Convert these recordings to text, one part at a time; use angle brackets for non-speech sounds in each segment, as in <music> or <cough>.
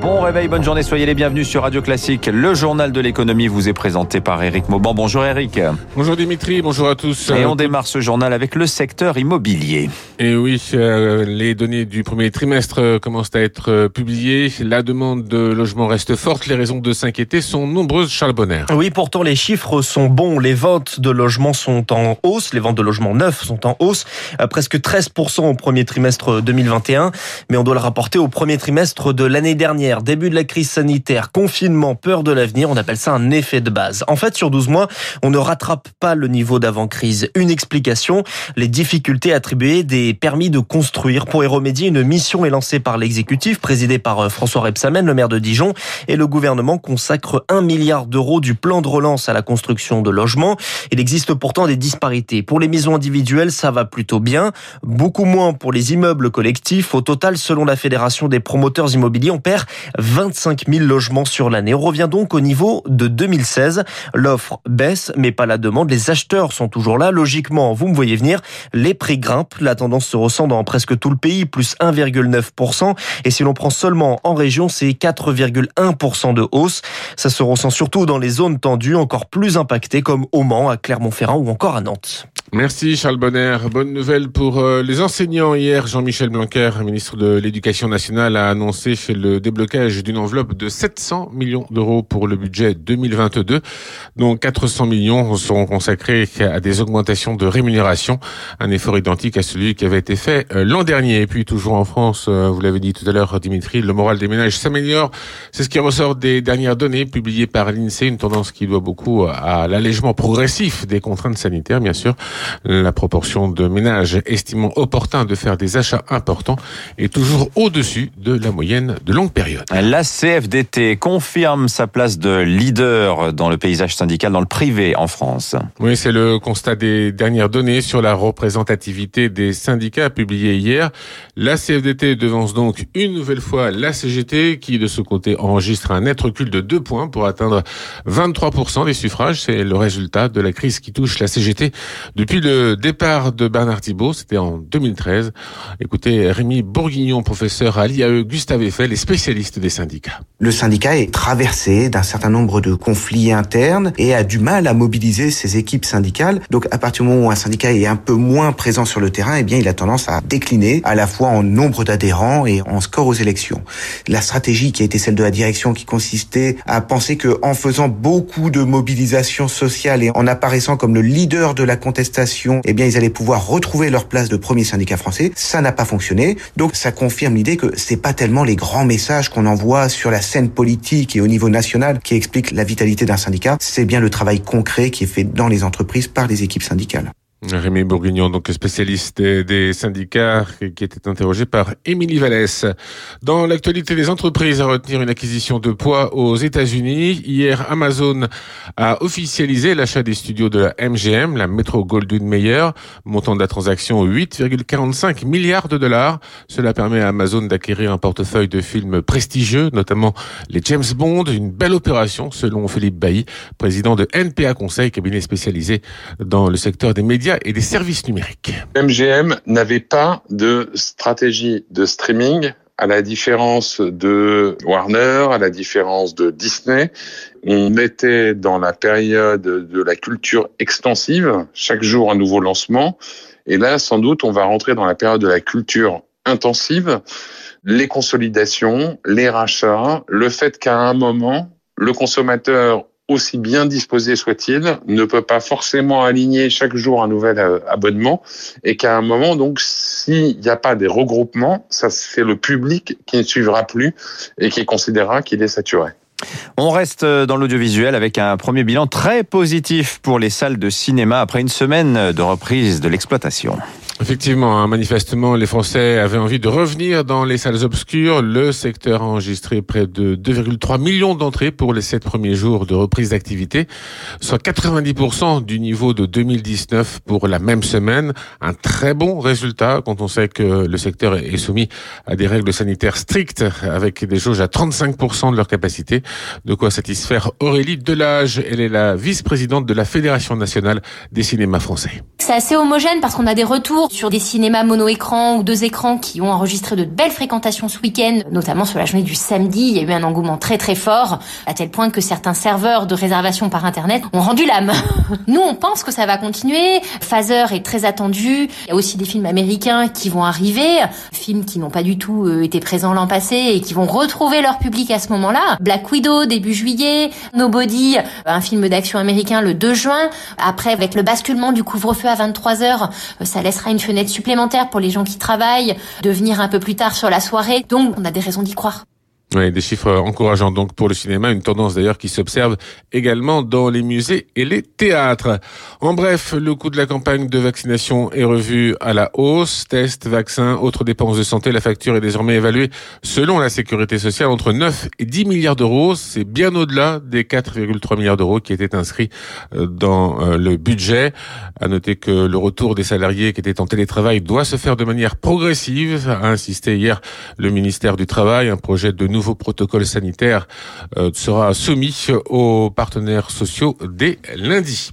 Bon réveil, bonne journée, soyez les bienvenus sur Radio Classique. Le journal de l'économie vous est présenté par Eric Mauban. Bonjour Eric. Bonjour Dimitri, bonjour à tous. Et on démarre ce journal avec le secteur immobilier. Et oui, euh, les données du premier trimestre euh, commencent à être euh, publiées. La demande de logement reste forte. Les raisons de s'inquiéter sont nombreuses, Charles Bonner. Oui, pourtant les chiffres sont bons. Les ventes de logements sont en hausse. Les ventes de logements neufs sont en hausse. presque 13% au premier trimestre 2021. Mais on doit le rapporter au premier trimestre de l'année dernière. Début de la crise sanitaire, confinement, peur de l'avenir. On appelle ça un effet de base. En fait, sur 12 mois, on ne rattrape pas le niveau d'avant-crise. Une explication, les difficultés attribuées des permis de construire. Pour y remédier, une mission est lancée par l'exécutif, présidé par euh, François Rebsamen, le maire de Dijon, et le gouvernement consacre un milliard d'euros du plan de relance à la construction de logements. Il existe pourtant des disparités. Pour les maisons individuelles, ça va plutôt bien. Beaucoup moins pour les immeubles collectifs. Au total, selon la Fédération des promoteurs immobiliers, on perd 25 000 logements sur l'année. On revient donc au niveau de 2016. L'offre baisse, mais pas la demande. Les acheteurs sont toujours là. Logiquement, vous me voyez venir, les prix grimpent. La tendance se ressent dans presque tout le pays, plus 1,9%. Et si l'on prend seulement en région, c'est 4,1% de hausse. Ça se ressent surtout dans les zones tendues, encore plus impactées comme au Mans, à Clermont-Ferrand ou encore à Nantes. Merci Charles Bonner. Bonne nouvelle pour euh, les enseignants. Hier, Jean-Michel Blanquer, ministre de l'Éducation nationale, a annoncé le déblocage d'une enveloppe de 700 millions d'euros pour le budget 2022, dont 400 millions seront consacrés à des augmentations de rémunération, un effort identique à celui qui avait été fait euh, l'an dernier. Et puis toujours en France, euh, vous l'avez dit tout à l'heure Dimitri, le moral des ménages s'améliore. C'est ce qui ressort des dernières données publiées par l'INSEE, une tendance qui doit beaucoup à l'allègement progressif des contraintes sanitaires, bien sûr. La proportion de ménages estimant opportun de faire des achats importants est toujours au-dessus de la moyenne de longue période. La CFDT confirme sa place de leader dans le paysage syndical dans le privé en France. Oui, c'est le constat des dernières données sur la représentativité des syndicats publiés hier. La CFDT devance donc une nouvelle fois la CGT qui de ce côté enregistre un net recul de 2 points pour atteindre 23% des suffrages. C'est le résultat de la crise qui touche la CGT depuis depuis le départ de Bernard Thibault, c'était en 2013. Écoutez, Rémi Bourguignon, professeur à l'IAE Gustave Eiffel et spécialiste des syndicats. Le syndicat est traversé d'un certain nombre de conflits internes et a du mal à mobiliser ses équipes syndicales. Donc à partir du moment où un syndicat est un peu moins présent sur le terrain, eh bien il a tendance à décliner à la fois en nombre d'adhérents et en score aux élections. La stratégie qui a été celle de la direction qui consistait à penser que en faisant beaucoup de mobilisation sociale et en apparaissant comme le leader de la contestation eh bien, ils allaient pouvoir retrouver leur place de premier syndicat français. Ça n'a pas fonctionné. Donc, ça confirme l'idée que c'est pas tellement les grands messages qu'on envoie sur la scène politique et au niveau national qui expliquent la vitalité d'un syndicat. C'est bien le travail concret qui est fait dans les entreprises par les équipes syndicales. Rémi Bourguignon, donc spécialiste des syndicats, qui était interrogé par Émilie Vallès. Dans l'actualité des entreprises, à retenir une acquisition de poids aux États-Unis. Hier, Amazon a officialisé l'achat des studios de la MGM, la Metro Goldwyn Mayer, montant de la transaction 8,45 milliards de dollars. Cela permet à Amazon d'acquérir un portefeuille de films prestigieux, notamment les James Bond, une belle opération selon Philippe Bailly, président de NPA Conseil, cabinet spécialisé dans le secteur des médias et des services numériques. MGM n'avait pas de stratégie de streaming à la différence de Warner, à la différence de Disney, on était dans la période de la culture extensive, chaque jour un nouveau lancement. Et là, sans doute, on va rentrer dans la période de la culture intensive, les consolidations, les rachats, le fait qu'à un moment, le consommateur aussi bien disposé soit-il, ne peut pas forcément aligner chaque jour un nouvel euh, abonnement et qu'à un moment, donc, s'il n'y a pas des regroupements, ça c'est le public qui ne suivra plus et qui considérera qu'il est saturé. On reste dans l'audiovisuel avec un premier bilan très positif pour les salles de cinéma après une semaine de reprise de l'exploitation. Effectivement, hein, manifestement, les Français avaient envie de revenir dans les salles obscures. Le secteur a enregistré près de 2,3 millions d'entrées pour les sept premiers jours de reprise d'activité, soit 90% du niveau de 2019 pour la même semaine. Un très bon résultat quand on sait que le secteur est soumis à des règles sanitaires strictes avec des jauges à 35% de leur capacité. De quoi satisfaire Aurélie Delage. Elle est la vice-présidente de la Fédération nationale des cinémas français. C'est assez homogène parce qu'on a des retours sur des cinémas mono-écran ou deux écrans qui ont enregistré de belles fréquentations ce week-end, notamment sur la journée du samedi. Il y a eu un engouement très très fort, à tel point que certains serveurs de réservation par Internet ont rendu l'âme. <laughs> Nous, on pense que ça va continuer. Phaser est très attendu. Il y a aussi des films américains qui vont arriver, films qui n'ont pas du tout euh, été présents l'an passé et qui vont retrouver leur public à ce moment-là. Black Widow, début juillet, Nobody, un film d'action américain le 2 juin. Après, avec le basculement du couvre-feu à 23 heures, euh, ça laissera une fenêtre supplémentaire pour les gens qui travaillent de venir un peu plus tard sur la soirée. Donc, on a des raisons d'y croire. Oui, des chiffres encourageants donc pour le cinéma, une tendance d'ailleurs qui s'observe également dans les musées et les théâtres. En bref, le coût de la campagne de vaccination est revu à la hausse. Tests, vaccins, autres dépenses de santé, la facture est désormais évaluée selon la sécurité sociale entre 9 et 10 milliards d'euros. C'est bien au-delà des 4,3 milliards d'euros qui étaient inscrits euh, dans euh, le budget. À noter que le retour des salariés qui étaient en télétravail doit se faire de manière progressive, a insisté hier le ministère du Travail, un projet de nouveau protocole sanitaire euh, sera soumis aux partenaires sociaux dès lundi.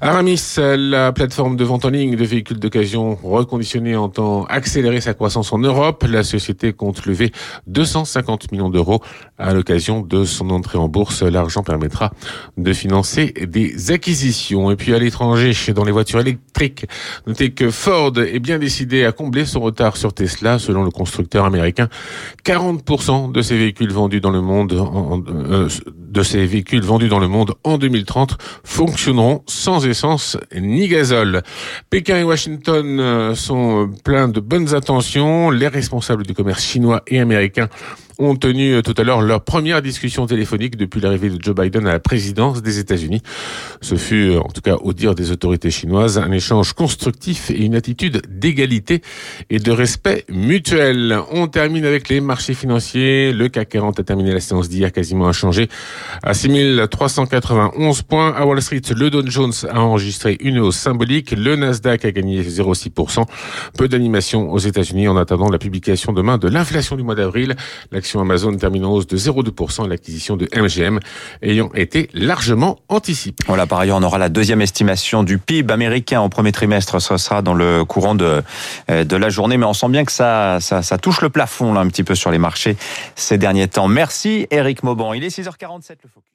Aramis, la plateforme de vente en ligne de véhicules d'occasion reconditionnés entend accélérer sa croissance en Europe. La société compte lever 250 millions d'euros à l'occasion de son entrée en bourse. L'argent permettra de financer des acquisitions. Et puis à l'étranger, dans les voitures électriques, notez que Ford est bien décidé à combler son retard sur Tesla, selon le constructeur américain. 40% de ces véhicules vendus dans le monde, euh, de ces véhicules vendus dans le monde en 2030 fonctionneront sans essence ni gazole. Pékin et Washington euh, sont pleins de bonnes intentions. Les responsables du commerce chinois et américain ont tenu euh, tout à l'heure leur première discussion téléphonique depuis l'arrivée de Joe Biden à la présidence des États-Unis. Ce fut, euh, en tout cas au dire des autorités chinoises, un échange constructif et une attitude d'égalité et de respect mutuel. On termine avec les marchés financiers. Le CAC 40 a terminé la séance d'hier quasiment inchangé à 6391 points. À Wall Street, le Dow Jones a enregistré une hausse symbolique. Le Nasdaq a gagné 0,6%. Peu d'animation aux États-Unis en attendant la publication demain de l'inflation du mois d'avril. Amazon termine en hausse de 0,2% l'acquisition de MGM ayant été largement anticipée. Voilà, par ailleurs, on aura la deuxième estimation du PIB américain au premier trimestre. Ce sera dans le courant de, euh, de la journée, mais on sent bien que ça, ça, touche le plafond là un petit peu sur les marchés ces derniers temps. Merci Eric Mauban. Il est 6h47 le focus.